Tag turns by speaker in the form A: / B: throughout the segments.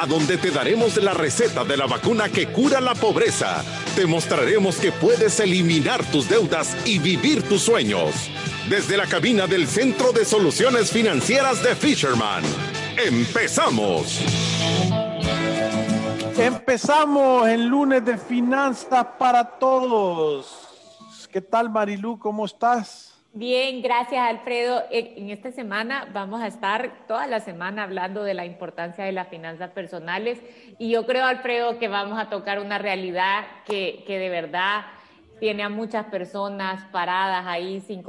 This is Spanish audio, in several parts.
A: a donde te daremos la receta de la vacuna que cura la pobreza. Te mostraremos que puedes eliminar tus deudas y vivir tus sueños. Desde la cabina del Centro de Soluciones Financieras de Fisherman. ¡Empezamos!
B: Empezamos el lunes de Finanzas para Todos. ¿Qué tal Marilú? ¿Cómo estás?
C: Bien, gracias Alfredo. En esta semana vamos a estar toda la semana hablando de la importancia de las finanzas personales y yo creo, Alfredo, que vamos a tocar una realidad que, de verdad tiene a muchas personas paradas ahí sin,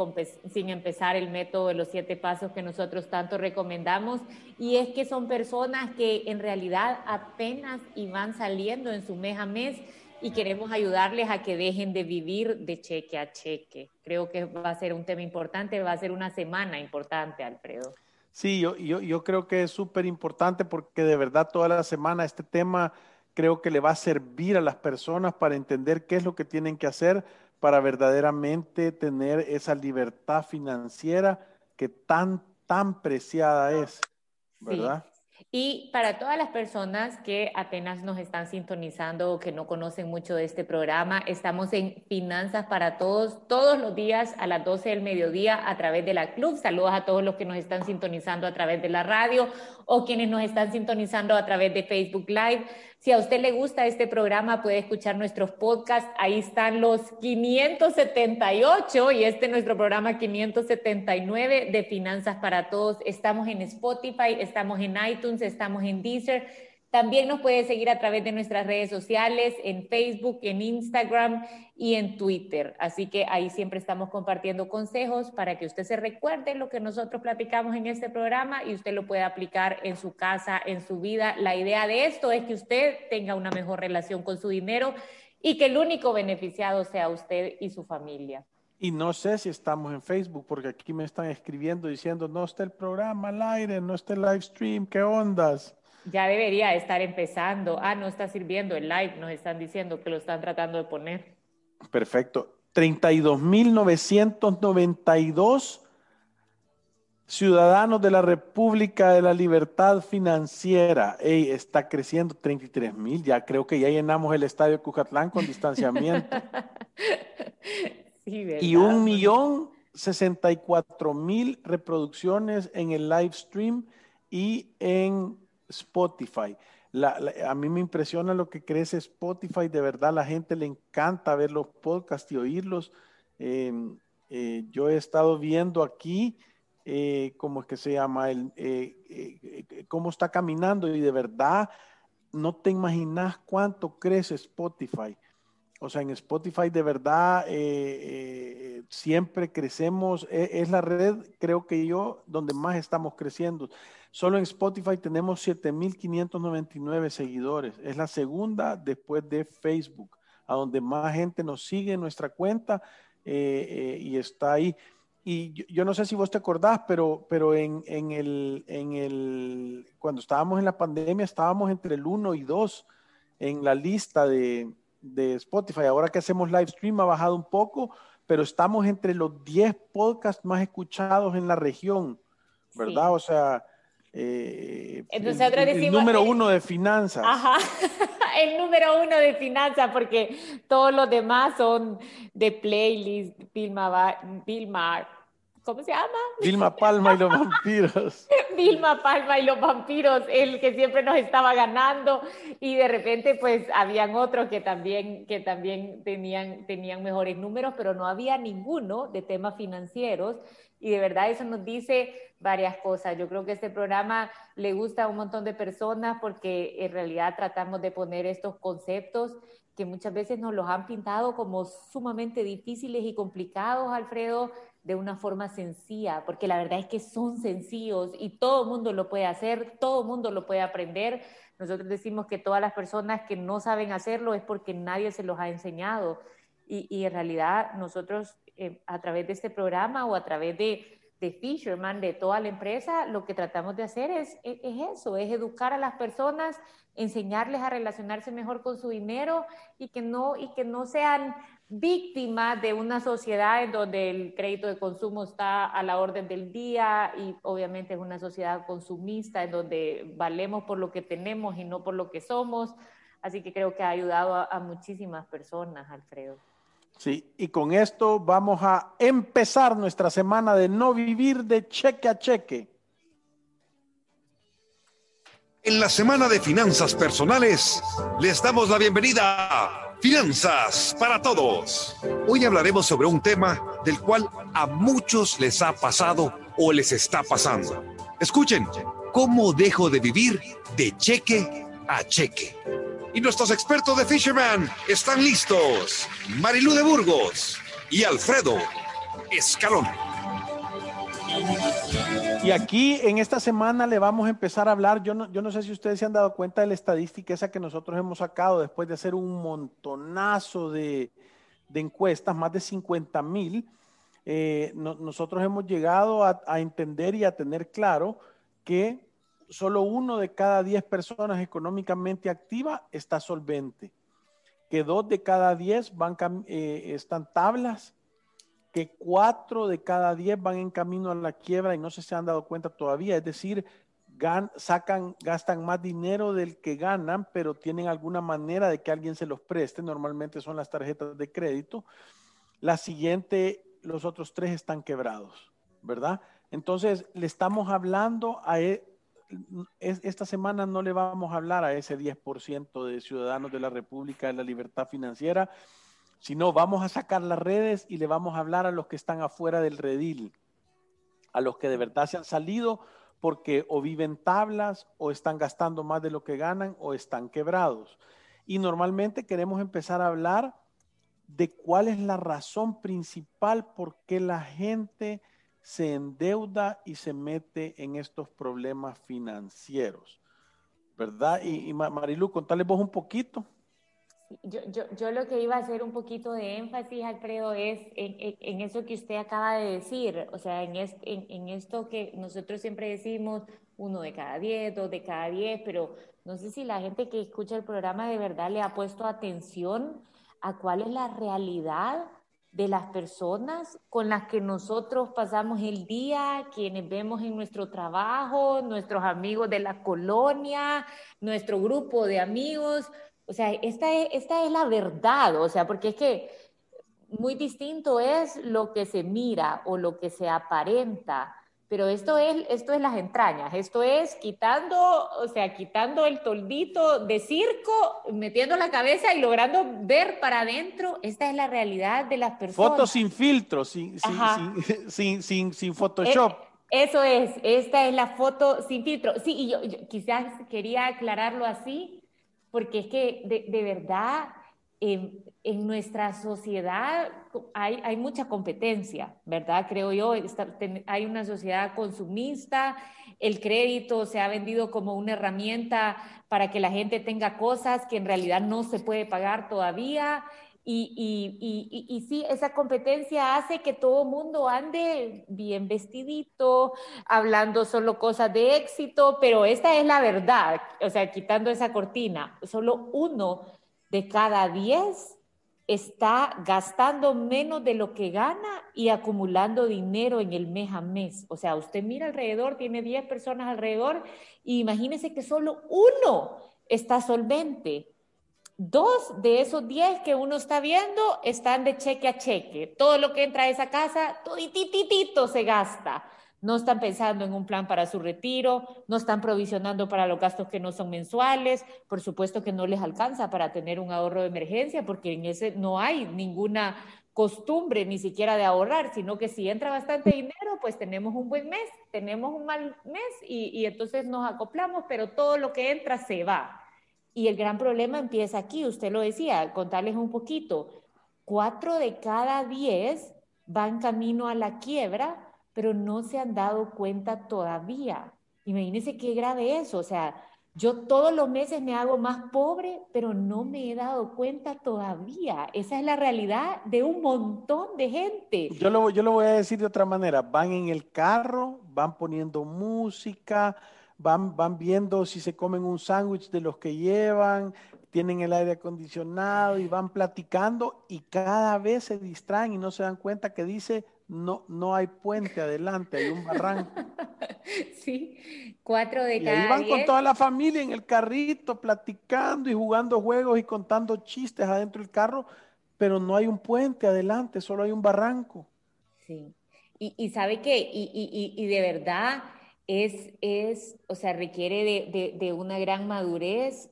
C: sin empezar el método de los siete pasos que nosotros tanto recomendamos y es que son personas que en realidad apenas iban saliendo en su mes a mes y queremos ayudarles a que dejen de vivir de cheque a cheque. Creo que va a ser un tema importante, va a ser una semana importante, Alfredo.
B: Sí, yo, yo, yo creo que es súper importante porque de verdad toda la semana este tema creo que le va a servir a las personas para entender qué es lo que tienen que hacer para verdaderamente tener esa libertad financiera que tan, tan preciada es, ¿verdad?
C: Y para todas las personas que apenas nos están sintonizando o que no conocen mucho de este programa, estamos en Finanzas para Todos todos los días a las 12 del mediodía a través de la Club. Saludos a todos los que nos están sintonizando a través de la radio o quienes nos están sintonizando a través de Facebook Live. Si a usted le gusta este programa, puede escuchar nuestros podcasts. Ahí están los 578 y este es nuestro programa 579 de Finanzas para Todos. Estamos en Spotify, estamos en iTunes, estamos en Deezer también nos puede seguir a través de nuestras redes sociales, en Facebook, en Instagram y en Twitter. Así que ahí siempre estamos compartiendo consejos para que usted se recuerde lo que nosotros platicamos en este programa y usted lo pueda aplicar en su casa, en su vida. La idea de esto es que usted tenga una mejor relación con su dinero y que el único beneficiado sea usted y su familia.
B: Y no sé si estamos en Facebook, porque aquí me están escribiendo diciendo, no está el programa al aire, no está el live stream, ¿qué ondas?
C: Ya debería estar empezando. Ah, no está sirviendo el live, nos están diciendo que lo están tratando de poner.
B: Perfecto. 32.992 ciudadanos de la República de la Libertad Financiera. Ey, está creciendo 33.000. Ya creo que ya llenamos el estadio Cujatlán con distanciamiento. sí, y un millón sesenta y cuatro mil reproducciones en el live stream y en Spotify. a mí me impresiona lo que crece Spotify, de verdad la gente le encanta ver los podcasts y oírlos. Em, eh, yo he estado viendo aquí eh, cómo es que se llama, el, eh, cómo está caminando y de verdad no te imaginas cuánto crece Spotify. O sea, en Spotify de verdad siempre crecemos, e, es la red, creo que yo, donde más estamos creciendo. Solo en Spotify tenemos 7.599 seguidores. Es la segunda después de Facebook, a donde más gente nos sigue en nuestra cuenta eh, eh, y está ahí. Y yo, no sé si vos te acordás, pero, pero en, el, en el, cuando estábamos en la pandemia estábamos entre el 1 y 2 en la lista de, de Spotify. Ahora que hacemos live stream ha bajado un poco, pero estamos entre los 10 podcasts más escuchados en la región, ¿verdad? O sea, eh,
C: Entonces, el,
B: el, número uno de finanzas.
C: Ajá, el número uno de finanzas, porque todos los demás son de playlist, Vilma, Vilma, ¿cómo se llama?
B: Vilma Palma y los vampiros.
C: Vilma Palma y los vampiros, el que siempre nos estaba ganando y de repente pues habían otros que también, que también tenían, tenían mejores números, pero no había ninguno de temas financieros y de verdad eso nos dice varias cosas. Yo creo que este programa le gusta a un montón de personas porque en realidad tratamos de poner estos conceptos que muchas veces nos los han pintado como sumamente difíciles y complicados, Alfredo, de una forma sencilla, porque la verdad es que son sencillos y todo mundo lo puede hacer, todo mundo lo puede aprender. Nosotros decimos que todas las personas que no saben hacerlo es porque nadie se los ha enseñado Y, en realidad nosotros eh, a través de este programa o a través de, de Fisherman, de toda la empresa, lo que tratamos de hacer es, es, eso, es educar a las personas, enseñarles a relacionarse mejor con su dinero y que no, y que no sean víctimas de una sociedad en donde el crédito de consumo está a la orden del día y obviamente es una sociedad consumista en donde valemos por lo que tenemos y no por lo que somos. Así que creo que ha ayudado a muchísimas personas, Alfredo.
B: Sí, y con esto vamos a empezar nuestra semana de no vivir de cheque a cheque.
D: En la semana de finanzas personales, les damos la bienvenida a Finanzas para Todos. Hoy hablaremos sobre un tema del cual a muchos les ha pasado o les está pasando. Escuchen, ¿cómo dejo de vivir de cheque a cheque? y nuestros expertos de Fisherman están listos. Marilú de Burgos y Alfredo Escalón.
B: Y aquí en esta semana le vamos a empezar a hablar, yo no, yo no sé si ustedes se han dado cuenta de la estadística esa que nosotros hemos sacado después de hacer un montonazo de, encuestas, más de 50 mil. Eh, nosotros hemos llegado a, entender y a tener claro que solo uno de cada diez personas económicamente activas está solvente, que dos de cada diez van, eh, están tablas, que cuatro de cada diez van en camino a la quiebra y no se, han dado cuenta todavía, es decir, sacan, gastan más dinero del que ganan, pero tienen alguna manera de que alguien se los preste, normalmente son las tarjetas de crédito. La siguiente, los otros tres están quebrados, ¿verdad? Entonces, le estamos hablando a, e, esta semana no le vamos a hablar a ese 10% de ciudadanos de la República de la Libertad Financiera, sino vamos a sacar las redes y le vamos a hablar a los que están afuera del redil, a los que de verdad se han salido porque o viven tablas o están gastando más de lo que ganan o están quebrados. Y normalmente queremos empezar a hablar de cuál es la razón principal por qué la gente se endeuda y se mete en estos problemas financieros, ¿verdad? Y, Marilu, contale vos un poquito.
C: Yo, yo, yo, lo que iba a hacer un poquito de énfasis, Alfredo, es en, en, eso que usted acaba de decir, o sea, en, en, esto que nosotros siempre decimos, uno de cada diez, dos de cada diez, pero no sé si la gente que escucha el programa de verdad le ha puesto atención a cuál es la realidad de las personas con las que nosotros pasamos el día, quienes vemos en nuestro trabajo, nuestros amigos de la colonia, nuestro grupo de amigos. O sea, esta es, esta es la verdad, o sea, porque es que muy distinto es lo que se mira o lo que se aparenta pero esto es, esto es las entrañas, esto es quitando, o sea, quitando el toldito de circo, metiendo la cabeza y logrando ver para adentro, esta es la realidad de las personas.
B: Fotos sin filtro, sin, sin, sin, sin, Photoshop.
C: Eh, eso es, esta es la foto sin filtro. Sí, y yo, quizás quería aclararlo así, porque es que de, de verdad en, nuestra sociedad hay, hay, mucha competencia, ¿verdad? Creo yo, hay una sociedad consumista, el crédito se ha vendido como una herramienta para que la gente tenga cosas que en realidad no se puede pagar todavía. Y, y, sí, esa competencia hace que todo mundo ande bien vestidito, hablando solo cosas de éxito, pero esta es la verdad, o sea, quitando esa cortina, solo uno de cada 10 está gastando menos de lo que gana y acumulando dinero en el mes a mes. O sea, usted mira alrededor, tiene 10 personas alrededor y imagínese que solo uno está solvente. Dos de esos 10 que uno está viendo están de cheque a cheque. Todo lo que entra a esa casa, todo tititito se gasta no están pensando en un plan para su retiro, no están provisionando para los gastos que no son mensuales, por supuesto que no les alcanza para tener un ahorro de emergencia, porque en ese no hay ninguna costumbre ni siquiera de ahorrar, sino que si entra bastante dinero, pues tenemos un buen mes, tenemos un mal mes y, y entonces nos acoplamos, pero todo lo que entra se va. Y el gran problema empieza aquí, usted lo decía, contarles un poquito, cuatro de cada diez van camino a la quiebra pero no se han dado cuenta todavía. Imagínense qué grave eso, o sea, Yo todos los meses me hago más pobre, pero no me he dado cuenta todavía. Esa es la realidad de un montón de gente.
B: Yo lo, yo lo voy a decir de otra manera. Van en el carro, van poniendo música, van, van viendo si se comen un sándwich de los que llevan, tienen el aire acondicionado y van platicando y cada vez se distraen y no se dan cuenta que dice no, no hay puente adelante, hay un barranco.
C: Sí, cuatro de
B: y
C: cada
B: ahí van
C: diez.
B: con toda la familia en el carrito, platicando y jugando juegos y contando chistes adentro del carro, pero no hay un puente adelante, solo hay un barranco.
C: Sí. Y, y sabe qué, y, y, y, de verdad es, es, o sea, requiere de, de, de una gran madurez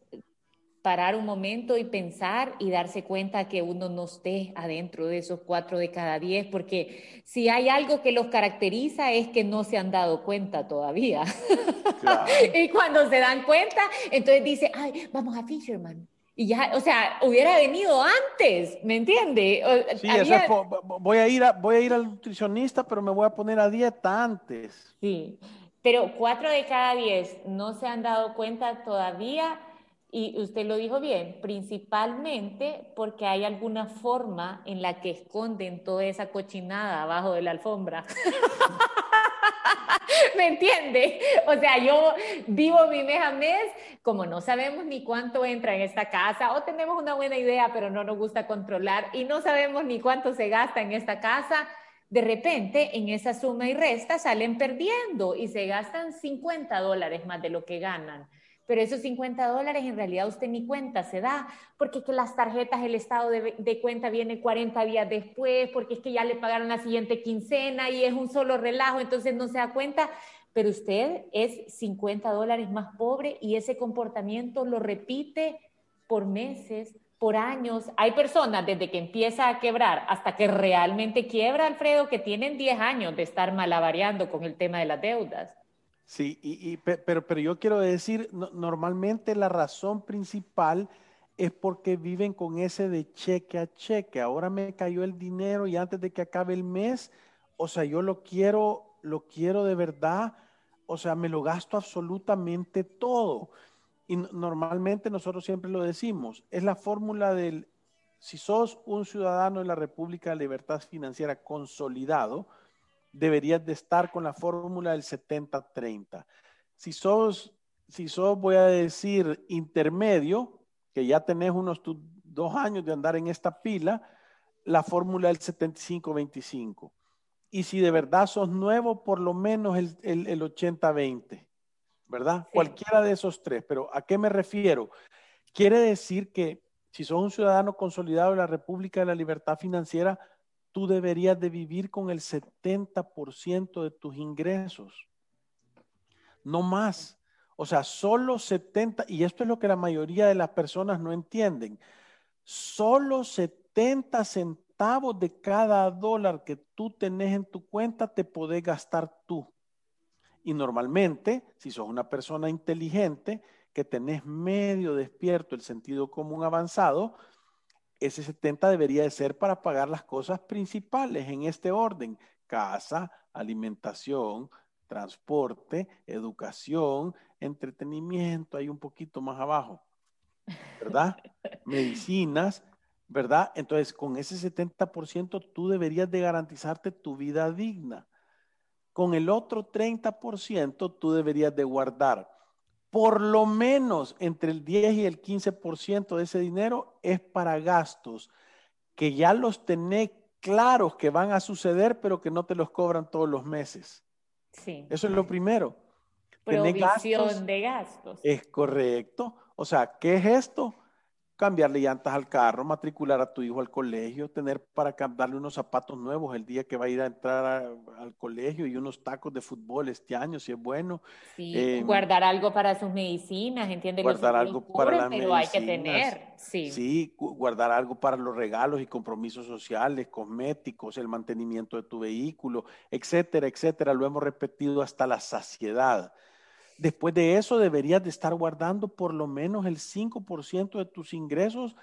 C: parar un momento y pensar y darse cuenta que uno no esté adentro de esos cuatro de cada diez, porque si hay algo que los caracteriza es que no se han dado cuenta todavía.
B: Claro.
C: y cuando se dan cuenta, entonces dice, ay, vamos a Fisherman. Y ya, o sea, hubiera venido antes, ¿me entiende?
B: Sí,
C: había-
B: voy, a ir a, voy a ir al nutricionista, pero me voy a poner a dieta antes.
C: Sí, pero cuatro de cada diez no se han dado cuenta todavía y usted lo dijo bien, principalmente porque hay alguna forma en la que esconden toda esa cochinada abajo de la alfombra. ¿Me entiende? O sea, yo vivo mi mes a mes, como no sabemos ni cuánto entra en esta casa, o tenemos una buena idea, pero no nos gusta controlar, y no sabemos ni cuánto se gasta en esta casa, de repente en esa suma y resta salen perdiendo y se gastan 50 dólares más de lo que ganan. Pero esos 50 dólares en realidad usted ni cuenta se da, porque es que las tarjetas, el estado de, de cuenta viene 40 días después, porque es que ya le pagaron la siguiente quincena y es un solo relajo, entonces no se da cuenta. Pero usted es 50 dólares más pobre y ese comportamiento lo repite por meses, por años. Hay personas desde que empieza a quebrar hasta que realmente quiebra, Alfredo, que tienen 10 años de estar malabareando con el tema de las deudas.
B: Sí, y, y pe- pero, pero yo quiero decir, no- normalmente la razón principal es porque viven con ese de cheque a cheque. Ahora me cayó el dinero y antes de que acabe el mes, o sea, yo lo quiero, lo quiero de verdad, o sea, me lo gasto absolutamente todo. Y no- normalmente nosotros siempre lo decimos, es la fórmula del, si sos un ciudadano de la República de Libertad Financiera consolidado, deberías de estar con la fórmula del 70-30. Si sos, si sos, voy a decir, intermedio, que ya tenés unos dos años de andar en esta pila, la fórmula del 75-25. Y si de verdad sos nuevo, por lo menos el, el, el 80-20, ¿verdad?
C: Sí.
B: Cualquiera de esos tres. Pero ¿a qué me refiero? Quiere decir que si sos un ciudadano consolidado de la República de la Libertad Financiera, tú deberías de vivir con el 70% de tus ingresos. No más. O sea, solo 70, y esto es lo que la mayoría de las personas no entienden. Solo 70 centavos de cada dólar que tú tenés en tu cuenta te podés gastar tú. Y normalmente, si sos una persona inteligente, que tenés medio despierto el sentido común avanzado, ese 70 debería de ser para pagar las cosas principales en este orden. Casa, alimentación, transporte, educación, entretenimiento, hay un poquito más abajo, ¿verdad? Medicinas, ¿verdad? Entonces, con ese 70% tú deberías de garantizarte tu vida digna. Con el otro 30% tú deberías de guardar por lo menos entre el 10 y el 15% de ese dinero es para gastos que ya los tenés claros que van a suceder, pero que no te los cobran todos los meses.
C: Sí.
B: Eso es lo primero.
C: Provisión
B: gastos.
C: de gastos.
B: Es correcto. O sea, ¿qué es esto? Cambiarle llantas al carro, matricular a tu hijo al colegio, tener para darle unos zapatos nuevos el día que va a ir a entrar a- al colegio y unos tacos de fútbol este año, si es bueno.
C: Sí,
B: eh,
C: guardar algo para sus medicinas, ¿entiendes? Los
B: guardar algo para las
C: pero hay que tener, sí.
B: Sí, gu- guardar algo para los regalos y compromisos sociales, cosméticos, el mantenimiento de tu vehículo, etcétera, etcétera. Lo hemos repetido hasta la saciedad. Después de eso deberías de estar guardando por lo menos el 5% de tus ingresos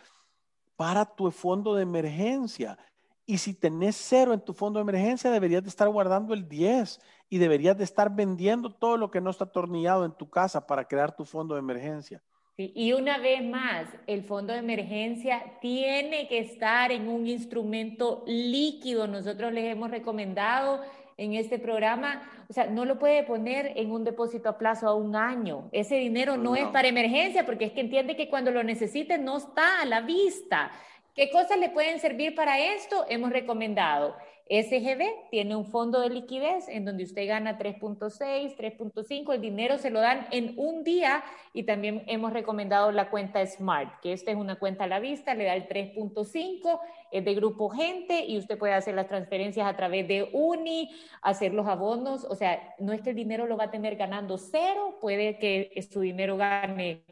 B: para tu fondo de emergencia. Y si tenés cero en tu fondo de emergencia, deberías de estar guardando el 10 y deberías de estar vendiendo todo lo que no está atornillado en tu casa para crear tu fondo de emergencia.
C: y una vez más, el fondo de emergencia tiene que estar en un instrumento líquido. Nosotros les hemos recomendado en este programa, o sea, no lo puede poner en un depósito a plazo a un año. Ese dinero no, es para emergencia porque es que entiende que cuando lo necesite no está a la vista. ¿Qué cosas le pueden servir para esto? Hemos recomendado SGB tiene un fondo de liquidez en donde usted gana 3.6, 3.5, el dinero se lo dan en un día y también hemos recomendado la cuenta Smart, que esta es una cuenta a la vista, le da el 3.5, es de grupo gente y usted puede hacer las transferencias a través de Uni, hacer los abonos, o sea, no es que el dinero lo va a tener ganando cero, puede que su dinero gane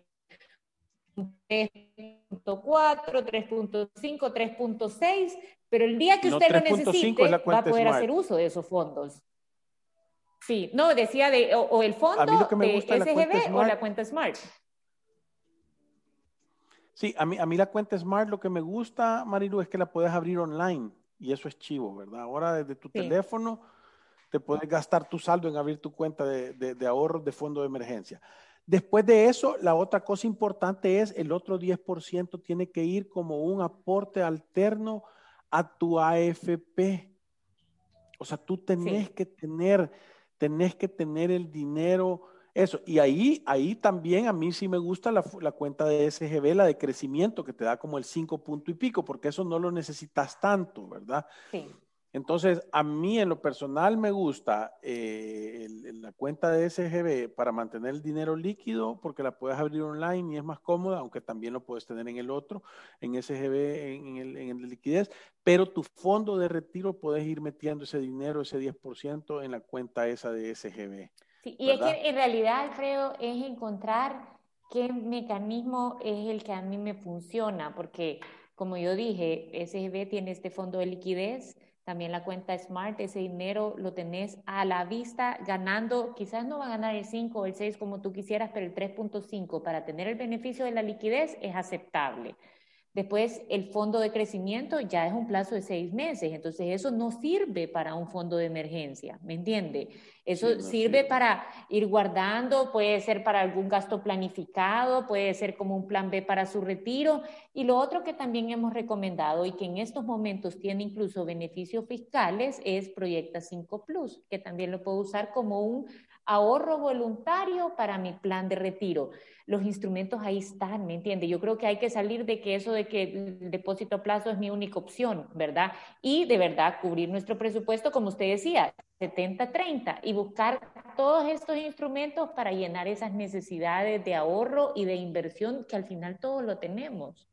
C: 3.4, 3.5, 3.6, pero el día que usted lo necesite va a poder hacer uso de esos fondos. Sí, no, decía de, o, el fondo de SGB o la cuenta Smart.
B: Sí, a mí, a mí la cuenta Smart lo que me gusta, Marilu, es que la puedes abrir online y eso es chivo, ¿verdad? Ahora desde tu teléfono te puedes gastar tu saldo en abrir tu cuenta de, de, de ahorros de fondo de emergencia. Después de eso, la otra cosa importante es el otro 10% tiene que ir como un aporte alterno a tu AFP. O sea, tú tenés que tener, tenés que tener el dinero, eso. Y ahí, ahí también a mí sí me gusta la, la cuenta de SGB, la de crecimiento, que te da como el 5 punto y pico, porque eso no lo necesitas tanto, ¿verdad? Sí. Entonces, a mí en lo personal me gusta eh, la cuenta de SGB para mantener el dinero líquido porque la puedes abrir online y es más cómoda, aunque también lo puedes tener en el otro, en SGB, en, el, en el liquidez, pero tu fondo de retiro puedes ir metiendo ese dinero, ese 10% en la cuenta esa de SGB.
C: Sí, y es que en realidad, Alfredo, es encontrar qué mecanismo es el que a mí me funciona, porque como yo dije, SGB tiene este fondo de liquidez también la cuenta Smart, ese dinero lo tenés a la vista ganando, quizás no va a ganar el 5 o el 6 como tú quisieras, pero el 3.5 para tener el beneficio de la liquidez es aceptable. Después, el fondo de crecimiento ya es un plazo de seis meses, entonces eso no sirve para un fondo de emergencia, ¿me entiende? Eso sirve para ir guardando, puede ser para algún gasto planificado, puede ser como un plan B para su retiro. Y lo otro que también hemos recomendado y que en estos momentos tiene incluso beneficios fiscales es Proyecta 5 Plus, que también lo puedo usar como un ahorro voluntario para mi plan de retiro. Los instrumentos ahí están, ¿me entiende? Yo creo que hay que salir de que eso de que el depósito a plazo es mi única opción, ¿verdad? Y de verdad cubrir nuestro presupuesto, como usted decía, 70-30 y buscar todos estos instrumentos para llenar esas necesidades de ahorro y de inversión que al final todos lo tenemos.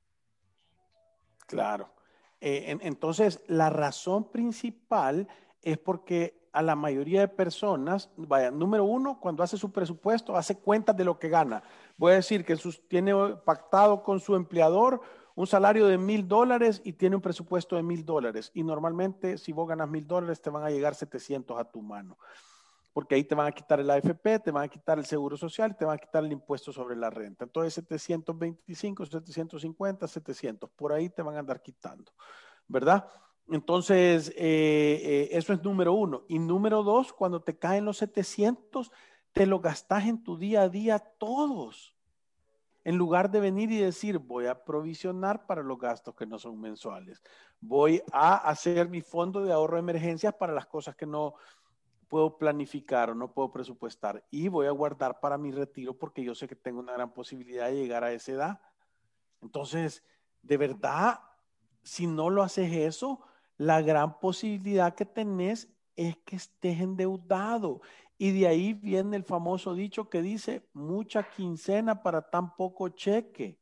B: Claro. Eh, entonces, la razón principal es porque a la mayoría de personas, vaya, número uno, cuando hace su presupuesto, hace cuentas de lo que gana. Voy a decir que tiene pactado con su empleador un salario de mil dólares y tiene un presupuesto de mil dólares. Y normalmente, si vos ganas mil dólares, te van a llegar 700 a tu mano. Porque ahí te van a quitar el AFP, te van a quitar el seguro social, te van a quitar el impuesto sobre la renta. Entonces, 725, 750, 700, por ahí te van a andar quitando, ¿verdad? Entonces, eh, eh, eso es número uno. Y número dos, cuando te caen los 700, te lo gastas en tu día a día todos. En lugar de venir y decir, voy a provisionar para los gastos que no son mensuales. Voy a hacer mi fondo de ahorro de emergencias para las cosas que no puedo planificar o no puedo presupuestar. Y voy a guardar para mi retiro porque yo sé que tengo una gran posibilidad de llegar a esa edad. Entonces, de verdad, si no lo haces eso, la gran posibilidad que tenés es que estés endeudado. Y de ahí viene el famoso dicho que dice, mucha quincena para tan poco cheque.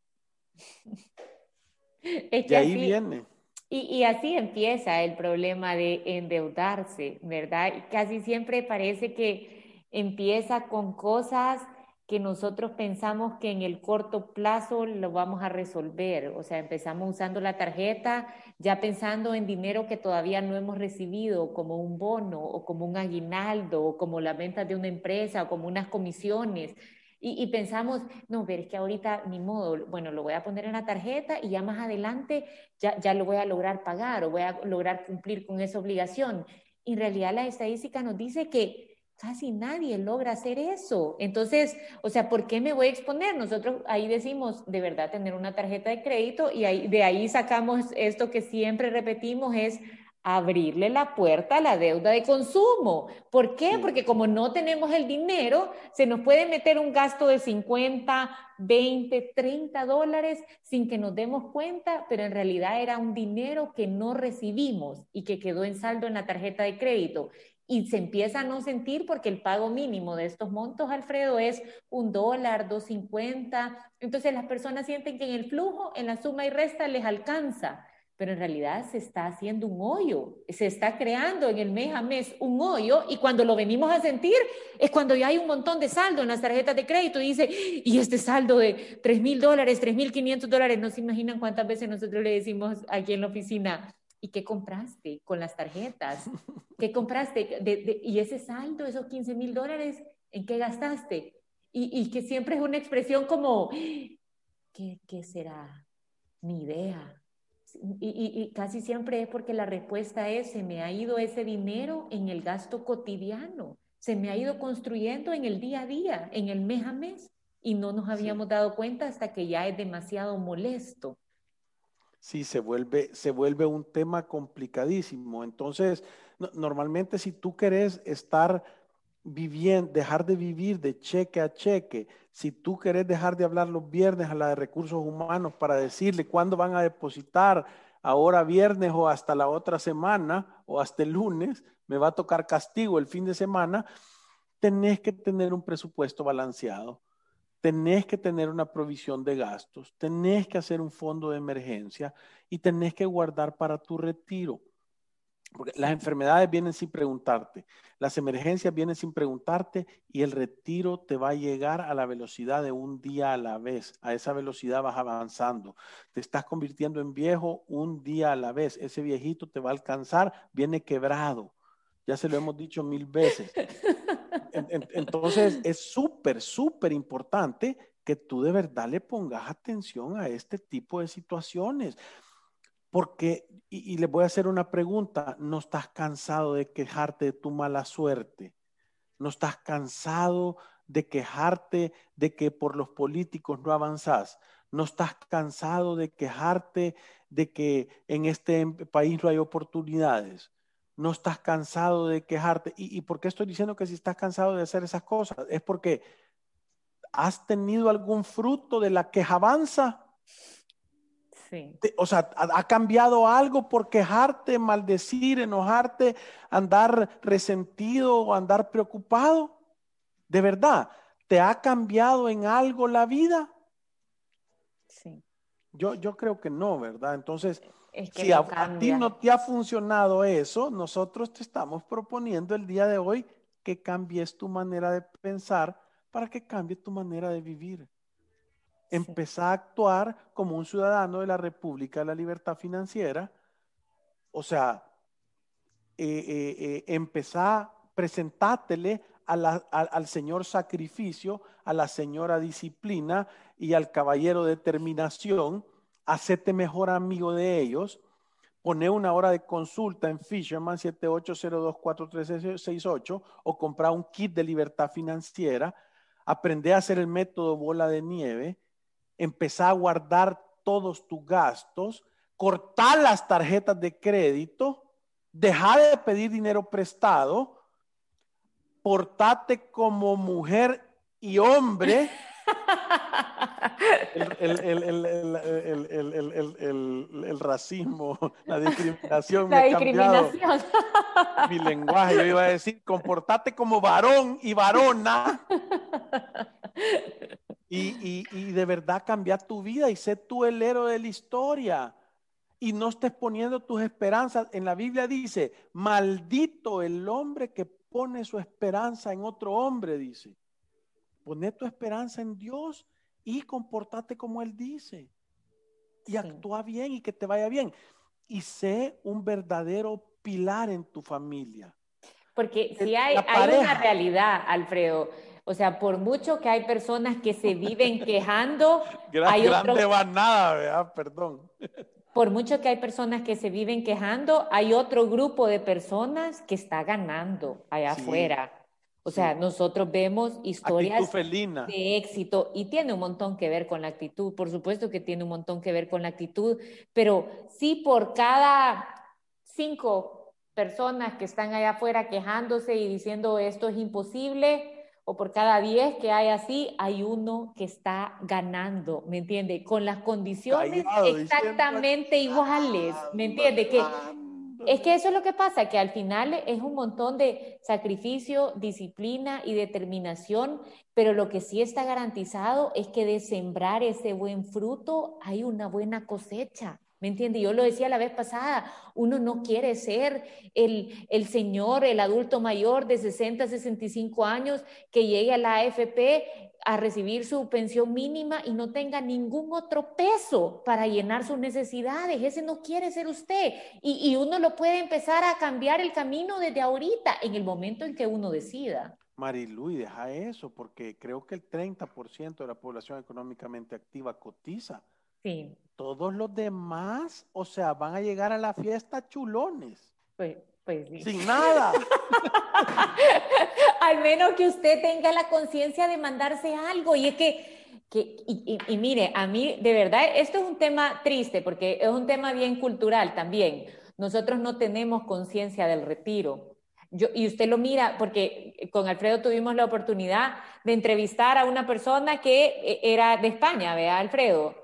C: de ahí viene. Y, y, así empieza el problema de endeudarse, ¿verdad? Y casi siempre parece que empieza con cosas que nosotros pensamos que en el corto plazo lo vamos a resolver. O sea, empezamos usando la tarjeta ya pensando en dinero que todavía no hemos recibido, como un bono o como un aguinaldo o como la venta de una empresa o como unas comisiones. Y, pensamos, no, pero es que ahorita ni modo, bueno, lo voy a poner en la tarjeta y ya más adelante ya, ya lo voy a lograr pagar o voy a lograr cumplir con esa obligación. En realidad la estadística nos dice que casi nadie logra hacer eso. Entonces, o sea, ¿por qué me voy a exponer? Nosotros ahí decimos, de verdad, tener una tarjeta de crédito y ahí, de ahí sacamos esto que siempre repetimos, es abrirle la puerta a la deuda de consumo. ¿Por qué? Porque como no tenemos el dinero, se nos puede meter un gasto de 50, 20, 30 dólares sin que nos demos cuenta, pero en realidad era un dinero que no recibimos y que quedó en saldo en la tarjeta de crédito y se empieza a no sentir porque el pago mínimo de estos montos, Alfredo, es un dólar, dos cincuenta. Entonces las personas sienten que en el flujo, en la suma y resta les alcanza, pero en realidad se está haciendo un hoyo, se está creando en el mes a mes un hoyo y cuando lo venimos a sentir es cuando ya hay un montón de saldo en las tarjetas de crédito y dice, y este saldo de tres mil dólares, tres mil quinientos dólares, no se imaginan cuántas veces nosotros le decimos aquí en la oficina, ¿Y qué compraste con las tarjetas? ¿Qué compraste? y ese saldo, esos 15 mil dólares, ¿en qué gastaste? Y, que siempre es una expresión como, ¿qué, qué será? Ni idea. Y, y, casi siempre es porque la respuesta es, se me ha ido ese dinero en el gasto cotidiano, se me ha ido construyendo en el día a día, en el mes a mes, y no nos habíamos dado cuenta hasta que ya es demasiado molesto.
B: Sí, se vuelve, se vuelve un tema complicadísimo. Entonces, normalmente si tú querés estar viviendo, dejar de vivir de cheque a cheque, si tú querés dejar de hablar los viernes a la de recursos humanos para decirle cuándo van a depositar, ahora viernes o hasta la otra semana o hasta el lunes, me va a tocar castigo el fin de semana, tenés que tener un presupuesto balanceado tenés que tener una provisión de gastos, tenés que hacer un fondo de emergencia y tenés que guardar para tu retiro. Porque las enfermedades vienen sin preguntarte, las emergencias vienen sin preguntarte y el retiro te va a llegar a la velocidad de un día a la vez. A esa velocidad vas avanzando. Te estás convirtiendo en viejo un día a la vez. Ese viejito te va a alcanzar, viene quebrado. Ya se lo hemos dicho mil veces. Entonces es súper, súper importante que tú de verdad le pongas atención a este tipo de situaciones. Porque, y, le voy a hacer una pregunta, ¿no estás cansado de quejarte de tu mala suerte? ¿No estás cansado de quejarte de que por los políticos no avanzás? ¿No estás cansado de quejarte de que en este país no hay oportunidades? No estás cansado de quejarte. ¿Y, por qué estoy diciendo que si estás cansado de hacer esas cosas? Es porque has tenido algún fruto de la quejabanza. Sí. o sea, ha, cambiado algo por quejarte, maldecir, enojarte, andar resentido o andar preocupado. De verdad, ¿te ha cambiado en algo la vida? Sí. Yo, yo creo que no, ¿verdad? Entonces, si a, ti no te ha funcionado eso, nosotros te estamos proponiendo el día de hoy que cambies tu manera de pensar para que cambie tu manera de vivir. Sí. a actuar como un ciudadano de la República de la Libertad Financiera. O sea, eh, eh, eh presentátele al señor sacrificio, a la señora disciplina y al caballero determinación hacete mejor amigo de ellos, pone una hora de consulta en Fisherman 78024368 o comprar un kit de libertad financiera, aprende a hacer el método bola de nieve, empezar a guardar todos tus gastos, cortar las tarjetas de crédito, dejar de pedir dinero prestado, portate como mujer y hombre el, racismo, la discriminación.
C: La discriminación.
B: mi lenguaje, yo iba a decir, comportate como varón y varona. Y, y, de verdad cambiar tu vida y sé tú el héroe de la historia. Y no estés poniendo tus esperanzas. En la Biblia dice, maldito el hombre que pone su esperanza en otro hombre, dice. Poné tu esperanza en Dios y comportate como Él dice. Y actúa bien y que te vaya bien. Y sé un verdadero pilar en tu familia.
C: Porque si hay, hay una realidad, Alfredo, O sea, por mucho que hay personas que se viven quejando, hay
B: grande nada, ¿verdad? Perdón.
C: Por mucho que hay personas que se viven quejando, hay otro grupo de personas que está ganando allá afuera. O sea, nosotros vemos historias de éxito y tiene un montón que ver con la actitud, por supuesto que tiene un montón que ver con la actitud, pero sí por cada cinco personas que están allá afuera quejándose y diciendo esto es imposible, o por cada 10 que hay así, hay uno que está ganando, ¿me entiende? Con las condiciones exactamente iguales, ¿me entiende? Que es que eso es lo que pasa, que al final es un montón de sacrificio, disciplina y determinación, pero lo que sí está garantizado es que de sembrar ese buen fruto hay una buena cosecha. ¿Me entiende? Yo lo decía la vez pasada, uno no quiere ser el, el, señor, el adulto mayor de 60, 65 años que llegue a la AFP a recibir su pensión mínima y no tenga ningún otro peso para llenar sus necesidades. Ese no quiere ser usted. Y, y uno lo puede empezar a cambiar el camino desde ahorita, en el momento en que uno decida.
B: Marilu, deja eso, porque creo que el 30% de la población económicamente activa cotiza.
C: Sí.
B: Todos los demás, o sea, van a llegar a la fiesta chulones.
C: Pues, pues
B: Sin nada.
C: Al menos que usted tenga la conciencia de mandarse algo. Y es que, que y, mire, a mí, de verdad, esto es un tema triste porque es un tema bien cultural también. Nosotros no tenemos conciencia del retiro. Yo, y usted lo mira, porque con Alfredo tuvimos la oportunidad de entrevistar a una persona que eh, era de España, ¿vea, Alfredo?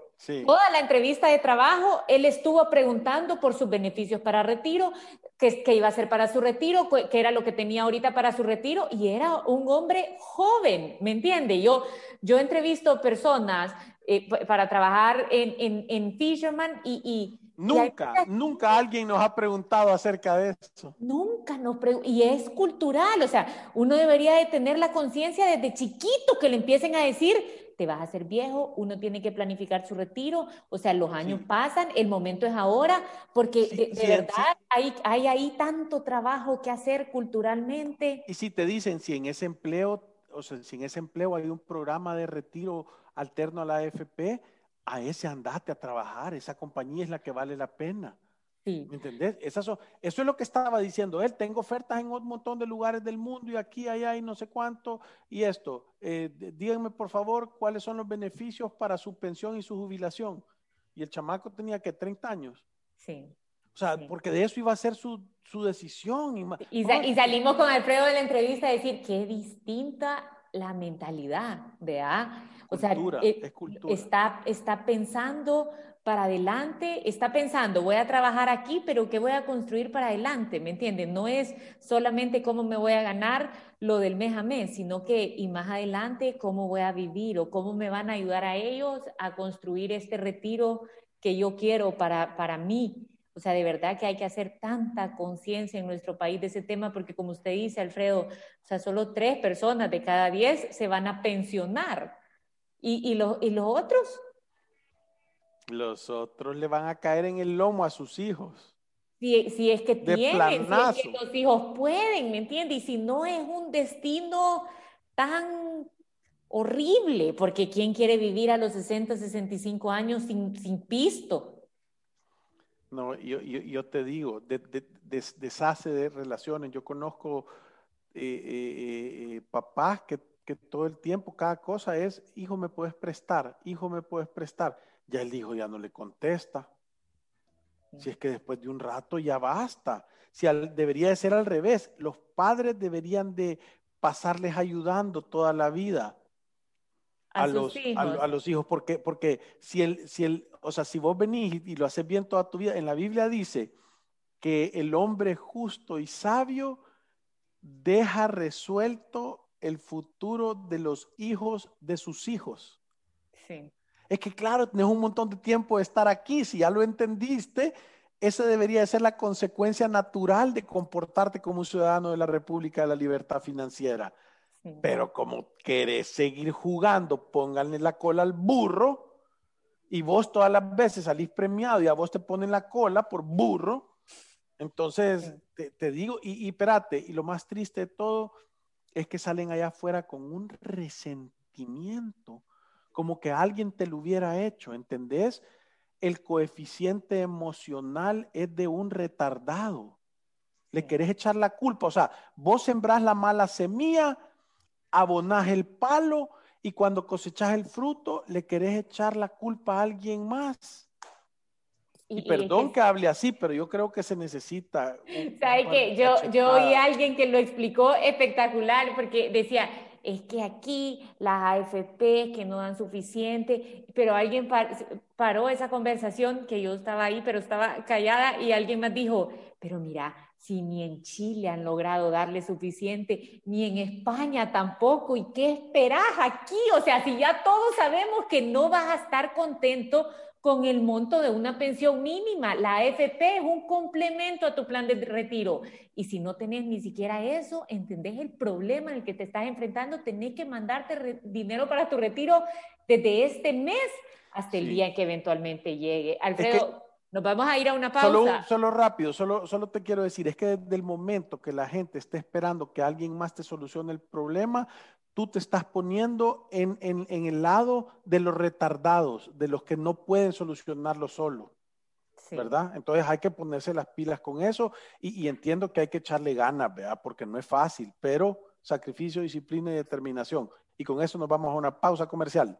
C: Toda la entrevista de trabajo, él estuvo preguntando por sus beneficios para retiro, qué, iba a hacer para su retiro, qué era lo que tenía ahorita para su retiro, y era un hombre joven, ¿me entiende? Yo, yo entrevisto personas eh, para trabajar en, en, Fisherman y...
B: Nunca, nunca alguien nos ha preguntado acerca de eso.
C: Nunca nos preguntan. Y es cultural, o sea, uno debería de tener la conciencia desde chiquito que le empiecen a decir, te vas a hacer viejo, uno tiene que planificar su retiro, o sea, los años pasan, el momento es ahora, porque de, verdad hay, hay ahí tanto trabajo que hacer culturalmente.
B: Y si te dicen, si en ese empleo, o sea, si en ese empleo hay un programa de retiro alterno a la AFP, a ese andate a trabajar, esa compañía es la que vale la pena.
C: Sí.
B: ¿Me entendés? eso es lo que estaba diciendo él. Tengo ofertas en un montón de lugares del mundo y aquí, allá y no sé cuánto. Y esto, eh, díganme por favor cuáles son los beneficios para su pensión y su jubilación. Y el chamaco tenía que 30 años.
C: Sí.
B: O sea, porque de eso iba a ser su, su decisión.
C: Y, y, salimos con Alfredo de la entrevista a decir qué distinta la mentalidad, ¿verdad? O sea, eh, Está, está pensando para adelante, está pensando, voy a trabajar aquí, pero ¿qué voy a construir para adelante? ¿Me entienden? No es solamente cómo me voy a ganar lo del mes a mes, sino que y más adelante cómo voy a vivir o cómo me van a ayudar a ellos a construir este retiro que yo quiero para, para mí. O sea, de verdad que hay que hacer tanta conciencia en nuestro país de ese tema, porque como usted dice, Alfredo, o sea, solo tres personas de cada diez se van a pensionar. ¿Y, y, los, y los otros?
B: Los otros le van a caer en el lomo a sus hijos.
C: Si, si es que tienen, si es que los hijos pueden, ¿me entiendes? Y si no es un destino tan horrible, porque ¿quién quiere vivir a los 60, 65 años sin, sin pisto?
B: No, yo, yo, te digo, de, deshace de relaciones. Yo conozco eh, eh, eh, papás que, que todo el tiempo, cada cosa es, hijo, me puedes prestar, hijo, me puedes prestar ya el hijo ya no le contesta. Si es que después de un rato ya basta. Si debería de ser al revés, los padres deberían de pasarles ayudando toda la vida a, los, hijos. A, los hijos, porque, porque si el, si el, o sea, si vos venís y lo haces bien toda tu vida, en la Biblia dice que el hombre justo y sabio deja resuelto el futuro de los hijos de sus hijos.
C: Sí.
B: Es que claro, tienes un montón de tiempo de estar aquí, si ya lo entendiste, esa debería de ser la consecuencia natural de comportarte como un ciudadano de la República de la Libertad Financiera. Pero como querés seguir jugando, pónganle la cola al burro y vos todas las veces salís premiado y a vos te ponen la cola por burro. Entonces, te, digo, y, y espérate, y lo más triste de todo es que salen allá afuera con un resentimiento, como que alguien te lo hubiera hecho, ¿entendés? El coeficiente emocional es de un retardado. Le querés echar la culpa, o sea, vos sembrás la mala semilla, abonás el palo y cuando cosechas el fruto le querés echar la culpa a alguien más. Y, perdón que... hable así, pero yo creo que se necesita.
C: ¿Sabe que Yo, yo oí a alguien que lo explicó espectacular porque decía, es que aquí las AFP que no dan suficiente, pero alguien paró esa conversación que yo estaba ahí, pero estaba callada y alguien más dijo, pero mira, si ni en Chile han logrado darle suficiente, ni en España tampoco, ¿y qué esperas aquí? O sea, si ya todos sabemos que no vas a estar contento con el monto de una pensión mínima. La AFP es un complemento a tu plan de retiro. Y si no tenés ni siquiera eso, entendés el problema en el que te estás enfrentando, tenés que mandarte dinero para tu retiro desde este mes hasta el día que eventualmente llegue. Alfredo, nos vamos a ir a una pausa.
B: Solo, solo rápido, solo, solo te quiero decir, es que desde el momento que la gente esté esperando que alguien más te solucione el problema, tú te estás poniendo en, el lado de los retardados, de los que no pueden solucionarlo solo. ¿Verdad? Entonces hay que ponerse las pilas con eso y, entiendo que hay que echarle ganas, ¿verdad? Porque no es fácil, pero sacrificio, disciplina y determinación. Y con eso nos vamos a una pausa comercial.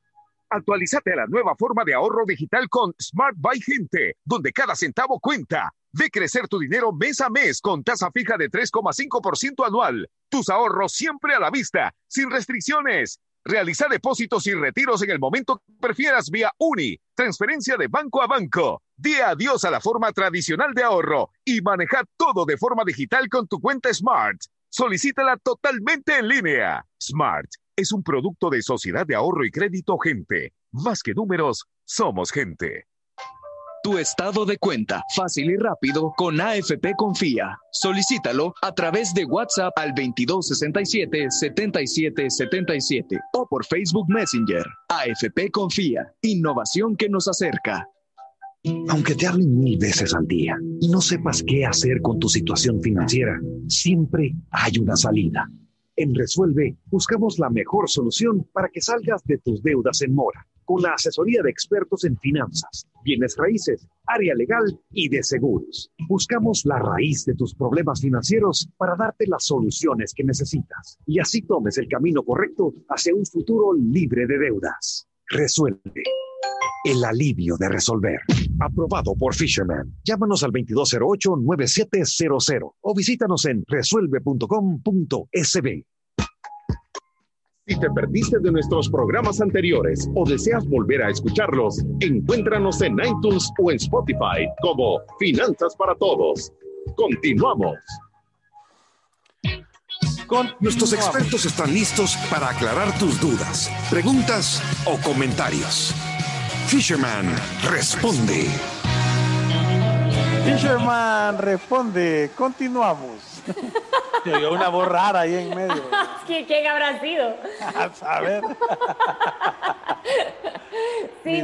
D: Actualízate a la nueva forma de ahorro digital con Smart Buy Gente, donde cada centavo cuenta. Ve crecer tu dinero mes a mes con tasa fija de 3,5% anual. Tus ahorros siempre a la vista, sin restricciones. Realiza depósitos y retiros en el momento que prefieras vía UNI, transferencia de banco a banco. Di adiós a la forma tradicional de ahorro y maneja todo de forma digital con tu cuenta Smart. Solicítala totalmente en línea. Smart es un producto de Sociedad de Ahorro y Crédito Gente. Más que números, somos gente.
E: Tu estado de cuenta, fácil y rápido, con AFP Confía. Solicítalo a través de WhatsApp al 2267-7777 o por Facebook Messenger. AFP Confía, innovación que nos acerca.
F: Aunque te hablen mil veces al día y no sepas qué hacer con tu situación financiera, siempre hay una salida. En Resuelve buscamos la mejor solución para que salgas de tus deudas en mora con la asesoría de expertos en finanzas, bienes raíces, área legal y de seguros. Buscamos la raíz de tus problemas financieros para darte las soluciones que necesitas y así tomes el camino correcto hacia un futuro libre de deudas. Resuelve. El alivio de resolver. Aprobado por Fisherman. Llámanos al 2208-9700 o visítanos en resuelve.com.sb.
A: Si te perdiste de nuestros programas anteriores o deseas volver a escucharlos, encuéntranos en iTunes o en Spotify como Finanzas para Todos. Continuamos.
D: Nuestros expertos están listos para aclarar tus dudas, preguntas o comentarios. Fisherman responde.
B: Fisherman responde. Continuamos. Se una voz rara ahí en medio.
C: ¿Quién habrá sido?
B: A ver.
C: sí,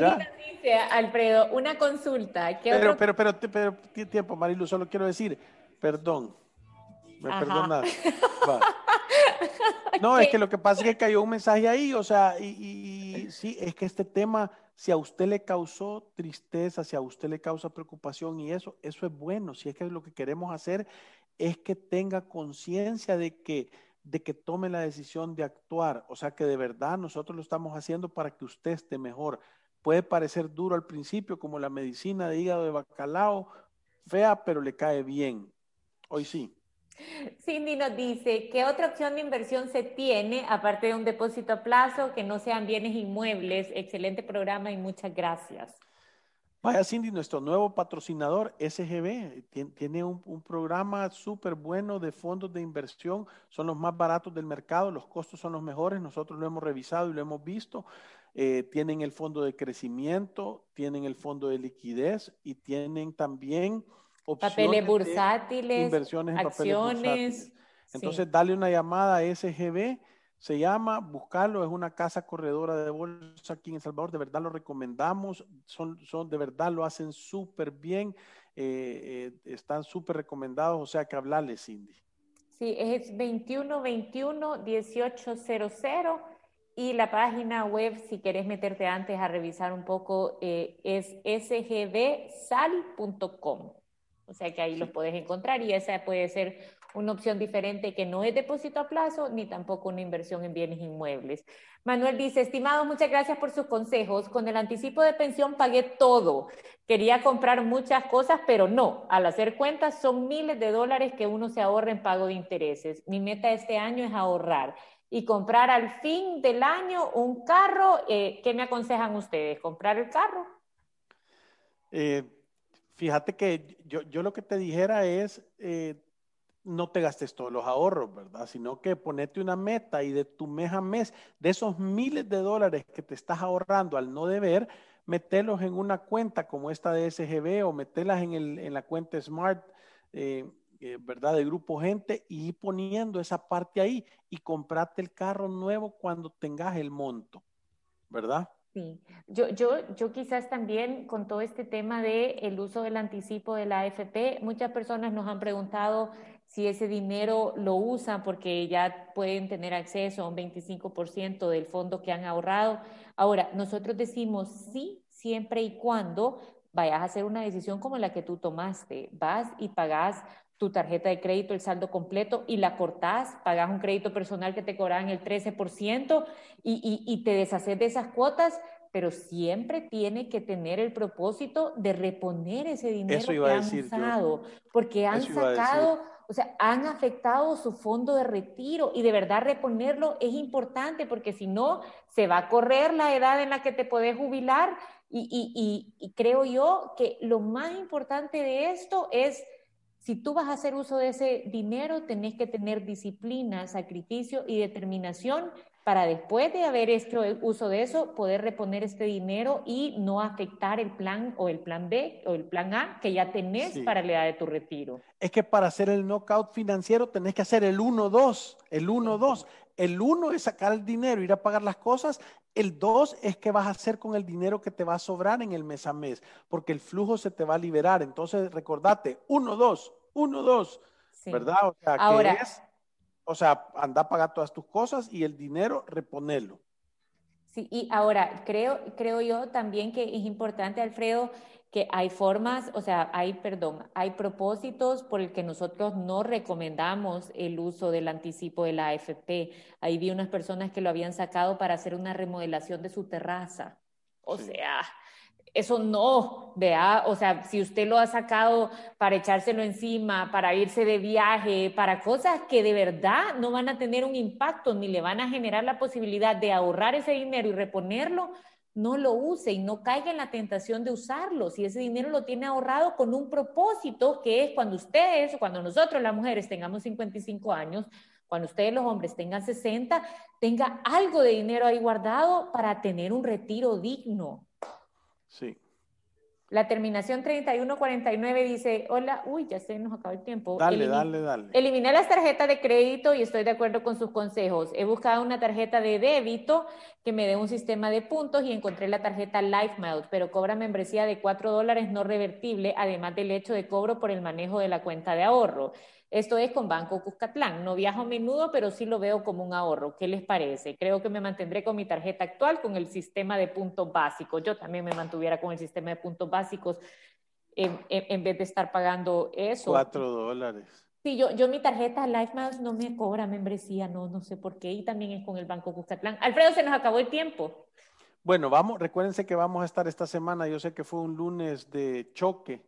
C: dice Alfredo, una consulta.
B: pero, pero, pero, pero, tiempo, Marilu, solo quiero decir, perdón. Me perdona. No, es que lo que pasa es que cayó un mensaje ahí, o sea, y, y sí, es que este tema, si a usted le causó tristeza, si a usted le causa preocupación y eso, eso es bueno, si es que lo que queremos hacer es que tenga conciencia de que, de que tome la decisión de actuar. O sea, que de verdad nosotros lo estamos haciendo para que usted esté mejor. Puede parecer duro al principio, como la medicina de hígado de bacalao, fea, pero le cae bien. Hoy sí.
C: Cindy nos dice, ¿qué otra opción de inversión se tiene aparte de un depósito a plazo que no sean bienes inmuebles? Excelente programa y muchas gracias.
B: Vaya Cindy, nuestro nuevo patrocinador SGB tiene, un, programa súper bueno de fondos de inversión, son los más baratos del mercado, los costos son los mejores, nosotros lo hemos revisado y lo hemos visto. Eh, tienen el fondo de crecimiento, tienen el fondo de liquidez y tienen también
C: papeles bursátiles,
B: inversiones
C: en acciones.
B: Entonces, dale una llamada a SGB se llama, buscarlo, es una casa corredora de bolsa aquí en El Salvador, de verdad lo recomendamos, son, son de verdad lo hacen súper bien, eh, eh, están súper recomendados, o sea que hablarles, Cindy.
C: Sí, es 2121-1800 y la página web, si querés meterte antes a revisar un poco, eh, es sgbsal.com. O sea que ahí los puedes encontrar y esa puede ser una opción diferente que no es depósito a plazo ni tampoco una inversión en bienes inmuebles. Manuel dice, estimado, muchas gracias por sus consejos. Con el anticipo de pensión pagué todo. Quería comprar muchas cosas, pero no. Al hacer cuentas son miles de dólares que uno se ahorra en pago de intereses. Mi meta este año es ahorrar y comprar al fin del año un carro. Eh, ¿Qué me aconsejan ustedes? ¿Comprar el carro?
B: Eh, fíjate que yo, yo, lo que te dijera es, eh, no te gastes todos los ahorros, ¿verdad? Sino que ponete una meta y de tu mes a mes, de esos miles de dólares que te estás ahorrando al no deber, meterlos en una cuenta como esta de SGB o meterlas en, el, en la cuenta Smart, eh, eh, ¿verdad? De Grupo Gente y poniendo esa parte ahí y comprate el carro nuevo cuando tengas el monto, ¿verdad?
C: Yo, yo, yo quizás también con todo este tema de el uso del anticipo de la AFP, muchas personas nos han preguntado si ese dinero lo usan porque ya pueden tener acceso a un 25% del fondo que han ahorrado. Ahora, nosotros decimos sí siempre y cuando vayas a hacer una decisión como la que tú tomaste. Vas y pagas tu tarjeta de crédito, el saldo completo, y la cortás, pagas un crédito personal que te cobran el 13% y, y, y te deshaces de esas cuotas, pero siempre tiene que tener el propósito de reponer ese dinero que han usado, porque han sacado o sea, han afectado su fondo de retiro y de verdad reponerlo es importante porque si no, se va a correr la edad en la que te puedes jubilar y, y, creo yo que lo más importante de esto es, si tú vas a hacer uso de ese dinero, tenés que tener disciplina, sacrificio y determinación para después de haber hecho uso de eso, poder reponer este dinero y no afectar el plan o el plan B o el plan A que ya tenés para la edad de tu retiro.
B: Es que para hacer el knockout financiero tenés que hacer el 1-2, el 1-2. El 1 es sacar el dinero, ir a pagar las cosas. El 2 es qué vas a hacer con el dinero que te va a sobrar en el mes a mes, porque el flujo se te va a liberar. Entonces, recordate, 1-2, 1-2, ¿verdad? O sea,
C: Ahora,
B: es o sea, anda a pagar todas tus cosas y el dinero reponerlo.
C: Sí, y ahora creo, creo yo también que es importante, Alfredo, que hay formas, o sea, hay, perdón, hay propósitos por el que nosotros no recomendamos el uso del anticipo de la AFP. Ahí vi unas personas que lo habían sacado para hacer una remodelación de su terraza. O sea, eso no, vea, o sea, si usted lo ha sacado para echárselo encima, para irse de viaje, para cosas que de verdad no van a tener un impacto ni le van a generar la posibilidad de ahorrar ese dinero y reponerlo, no lo use y no caiga en la tentación de usarlo. Si ese dinero lo tiene ahorrado con un propósito, que es cuando ustedes, cuando nosotros las mujeres tengamos 55 años, cuando ustedes los hombres tengan 60, tenga algo de dinero ahí guardado para tener un retiro digno.
B: Sí.
C: La terminación 3149 dice, hola, uy, ya se nos acabó el tiempo.
B: Dale, dale, dale.
C: Eliminé las tarjetas de crédito y estoy de acuerdo con sus consejos. He buscado una tarjeta de débito que me dé un sistema de puntos y encontré la tarjeta LifeMiles, pero cobra membresía de 4 dólares no revertible, además del hecho de cobro por el manejo de la cuenta de ahorro. Esto es con Banco Cuscatlán. No viajo a menudo, pero sí lo veo como un ahorro. ¿Qué les parece? Creo que me mantendré con mi tarjeta actual con el sistema de puntos básicos. Yo también me mantuviera con el sistema de puntos básicos en, vez de estar pagando eso.
B: Cuatro dólares.
C: Sí, yo, yo mi tarjeta LifeMiles no me cobra membresía, no, no sé por qué, y también es con el Banco Cuscatlán. Alfredo, se nos acabó el tiempo.
B: Bueno, vamos, recuérdense que vamos a estar esta semana, yo sé que fue un lunes de choque,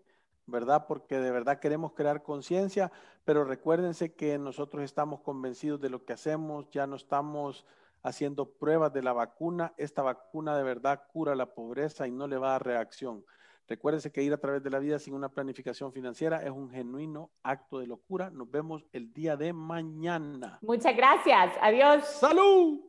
B: ¿verdad? Porque de verdad queremos crear conciencia, pero recuérdense que nosotros estamos convencidos de lo que hacemos, ya no estamos haciendo pruebas de la vacuna, esta vacuna de verdad cura la pobreza y no le va a dar reacción. Recuérdese que ir a través de la vida sin una planificación financiera es un genuino acto de locura. Nos vemos el día de mañana.
C: Muchas gracias. Adiós.
B: ¡Salud!